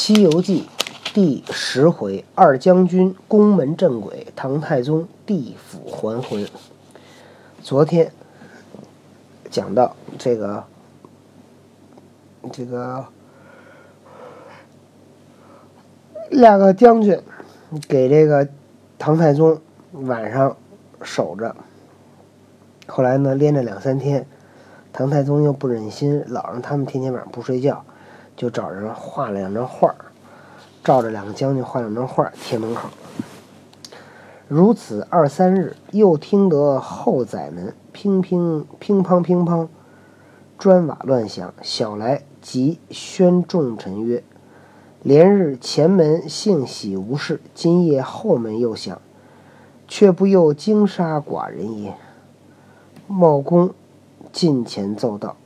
西游记》第十回：二将军宫门镇鬼，唐太宗地府还魂。昨天讲到这个，这个两个将军给这个唐太宗晚上守着，后来呢，连着两三天，唐太宗又不忍心老让他们天天晚上不睡觉。就找人画了两张画照着两个将军画两张画贴门口。如此二三日，又听得后宰门乒乒乒乓乒乓，砖瓦乱响。小来即宣众臣曰：“连日前门幸喜无事，今夜后门又响，却不又惊杀寡人也？”茂公近前奏道。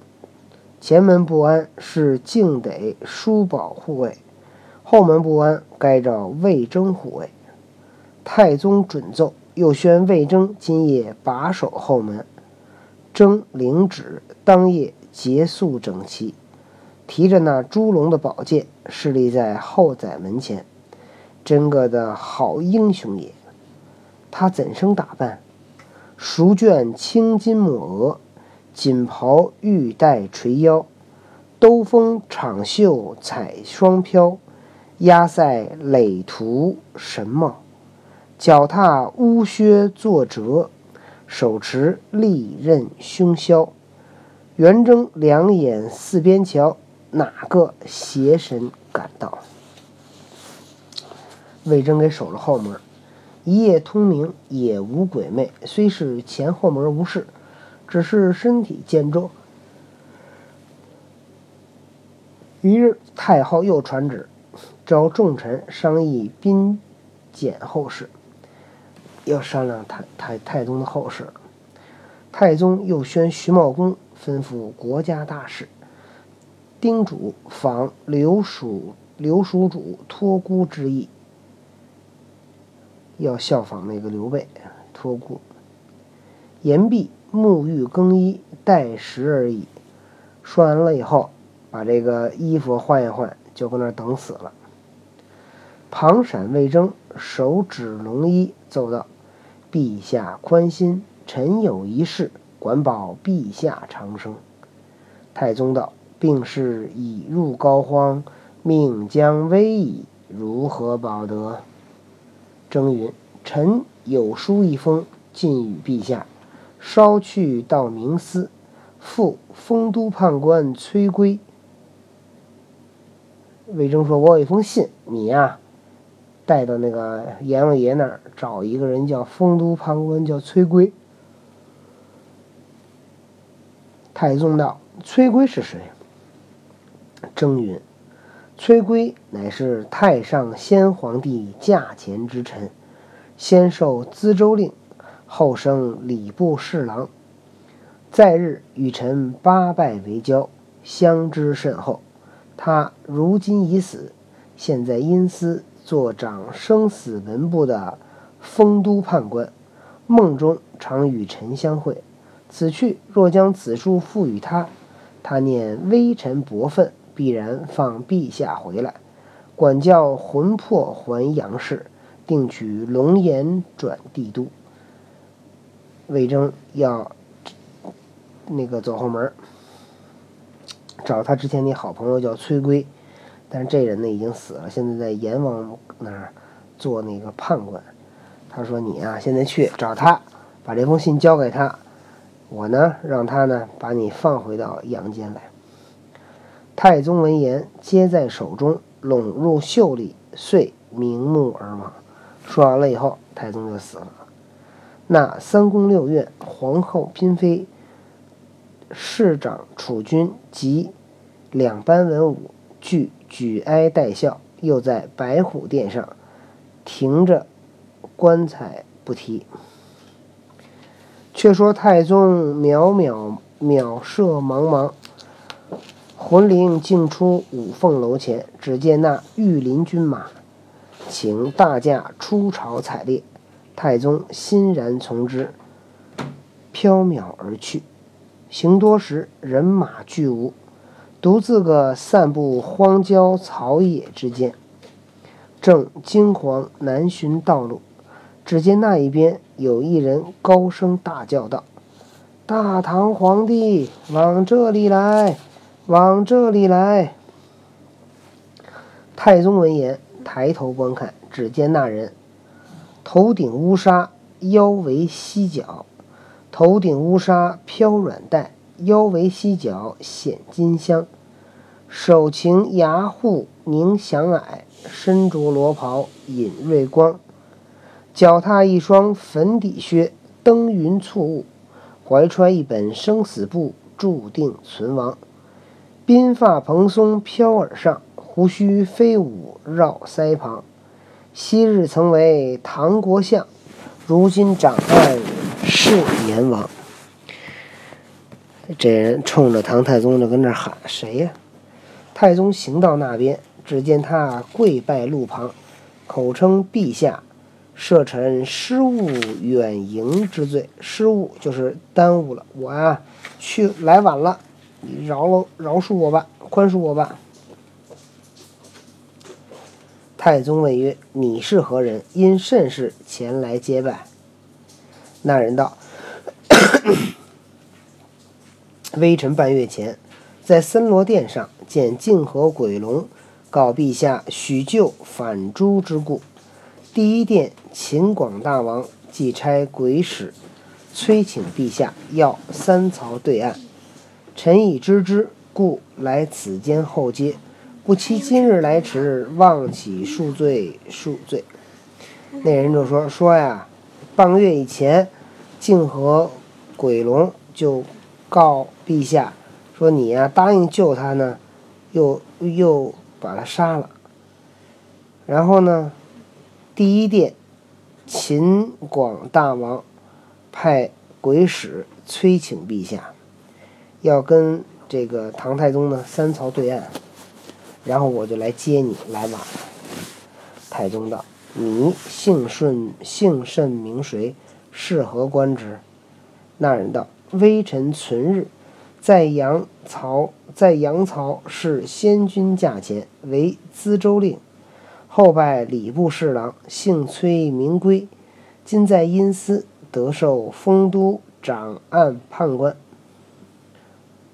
前门不安，是竟得叔宝护卫；后门不安，该找魏征护卫。太宗准奏，又宣魏征今夜把守后门。征领旨，当夜结束整齐，提着那朱龙的宝剑，侍立在后宰门前。真个的好英雄也！他怎生打扮？熟卷青金抹额。锦袍玉带垂腰，兜风敞袖彩双飘，压塞垒图神茂。脚踏乌靴作折，手持利刃凶削。圆睁两眼四边瞧，哪个邪神赶到？魏征给守了后门，一夜通明，也无鬼魅。虽是前后门无事。只是身体健壮。一日，太后又传旨，召众臣商议兵简后事，要商量太太太宗的后事。太宗又宣徐茂公吩咐国家大事，叮嘱仿刘蜀刘蜀主托孤之意，要效仿那个刘备托孤。言毕。沐浴更衣，待时而已。说完了以后，把这个衣服换一换，就搁那儿等死了。庞闪、魏征手指龙衣，奏道：“陛下宽心，臣有一事，管保陛下长生。”太宗道：“病势已入膏肓，命将危矣，如何保得？”征云：“臣有书一封，进与陛下。”稍去到冥司，复丰都判官崔归。魏征说：“我有一封信，你呀，带到那个阎王爷那儿，找一个人叫丰都判官，叫崔归。”太宗道：“崔归是谁？”征云：“崔归乃是太上先皇帝驾前之臣，先受资州令。”后升礼部侍郎，在日与臣八拜为交，相知甚厚。他如今已死，现在因司做掌生死文部的丰都判官，梦中常与臣相会。此去若将此书付与他，他念微臣薄愤，必然放陛下回来，管教魂魄还阳世，定取龙颜转帝都。魏征要那个走后门，找他之前那好朋友叫崔圭，但是这人呢已经死了，现在在阎王那儿做那个判官。他说：“你啊，现在去找他，把这封信交给他，我呢让他呢把你放回到阳间来。”太宗闻言，接在手中，拢入袖里，遂瞑目而亡。说完了以后，太宗就死了。那三宫六院、皇后嫔妃、侍长储君及两班文武，俱举哀待笑，又在白虎殿上停着棺材不提。却说太宗渺渺渺射茫茫，魂灵竟出五凤楼前，只见那御林军马，请大驾出朝采猎。太宗欣然从之，飘渺而去。行多时，人马俱无。独自个散步荒郊草野之间，正惊惶难寻道路。只见那一边有一人高声大叫道：“大唐皇帝，往这里来，往这里来！”太宗闻言，抬头观看，只见那人头顶乌纱，腰围犀角；头顶乌纱飘软带，腰围犀角显金香。手擎牙护凝祥霭，身着罗袍引瑞光。脚踏一双粉底靴，登云簇雾；怀揣一本生死簿，注定存亡。鬓发蓬松飘耳上。胡须飞舞绕腮旁，昔日曾为唐国相，如今掌案是阎王。这人冲着唐太宗就跟那喊：“谁呀？”太宗行到那边，只见他跪拜路旁，口称：“陛下，赦臣失误远迎之罪。失误就是耽误了我啊，去来晚了，你饶了饶恕我吧，宽恕我吧。”太宗问曰：“你是何人？因甚事前来接拜？”那人道：“ 微臣半月前，在森罗殿上见泾河鬼龙，告陛下许救反诛之故。第一殿秦广大王即差鬼使，催请陛下要三曹对岸。臣已知之，故来此间候接。”不期今日来迟，望起恕罪恕罪。那人就说说呀，半个月以前，泾河鬼龙就告陛下说你呀答应救他呢，又又把他杀了。然后呢，第一殿秦广大王派鬼使催请陛下，要跟这个唐太宗呢三曹对案。然后我就来接你，来晚了。太宗道：“你姓顺，姓甚名谁？是何官职？”那人道：“微臣存日，在杨曹，在杨曹是先君驾前，为资州令，后拜礼部侍郎，姓崔，名归。今在阴司得受丰都掌案判官。”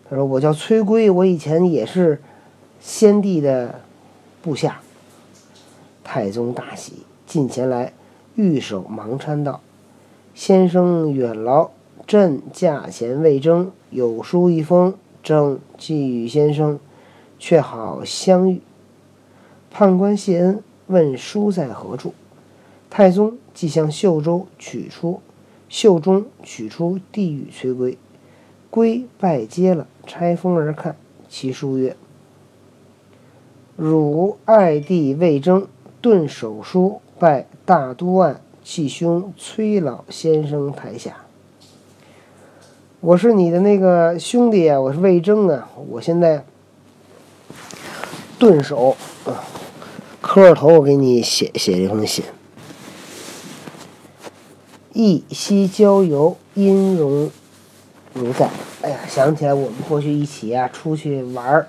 他说：“我叫崔归，我以前也是。”先帝的部下，太宗大喜，近前来，御手忙搀道：“先生远劳，朕驾前未征，有书一封，正寄与先生，却好相遇。”判官谢恩，问书在何处？太宗即向袖中取出，袖中取出递与崔归，归拜接了，拆封而看，其书曰。汝爱弟魏征，顿手书拜大都案契兄崔老先生台下。我是你的那个兄弟啊，我是魏征啊，我现在顿手，磕着头，我给你写写这封信。忆昔郊游，音容如在。哎呀，想起来我们过去一起啊出去玩儿，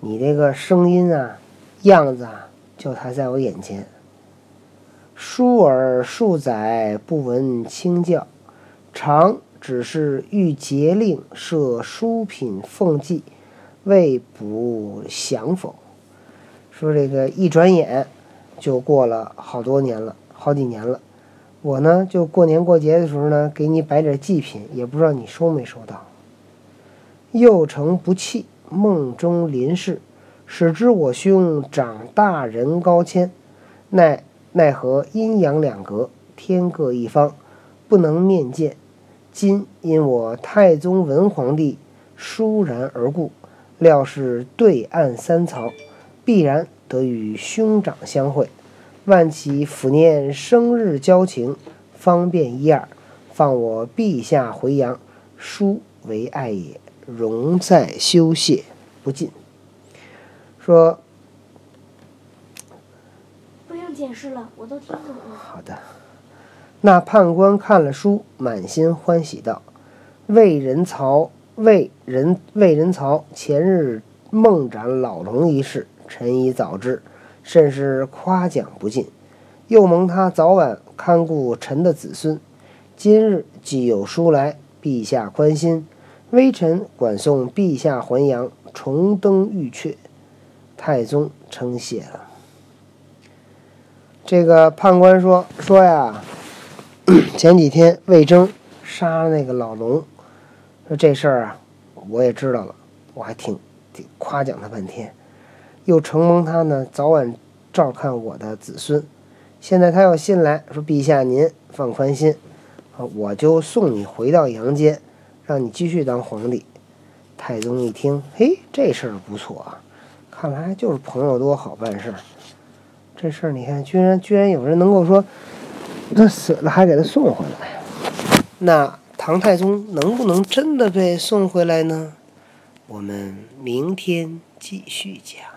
你这个声音啊。样子啊，就还在我眼前。疏而数载不闻清教，常只是欲节令设书品奉祭，未卜详否？说这个一转眼就过了好多年了，好几年了。我呢，就过年过节的时候呢，给你摆点祭品，也不知道你收没收到。幼承不弃，梦中临世。使之我兄长大人高迁，奈奈何阴阳两隔，天各一方，不能面见。今因我太宗文皇帝倏然而故，料是对岸三曹，必然得与兄长相会。万祈抚念生日交情，方便一二，放我陛下回阳，殊为爱也。容在修谢，不尽。说，不用解释了，我都听懂了。好的，那判官看了书，满心欢喜道：“魏人曹，魏人魏人曹前日梦斩老龙一事，臣已早知，甚是夸奖不尽。又蒙他早晚看顾臣的子孙，今日既有书来，陛下宽心，微臣管送陛下还阳，重登玉阙。太宗称谢了。这个判官说说呀，前几天魏征杀那个老龙，说这事儿啊，我也知道了，我还挺挺夸奖他半天，又承蒙他呢早晚照看我的子孙。现在他要信来说，陛下您放宽心，我就送你回到阳间，让你继续当皇帝。太宗一听，嘿，这事儿不错啊，看来就是朋友多好办事儿。这事儿你看，居然居然有人能够说他死了还给他送回来，那唐太宗能不能真的被送回来呢？我们明天继续讲。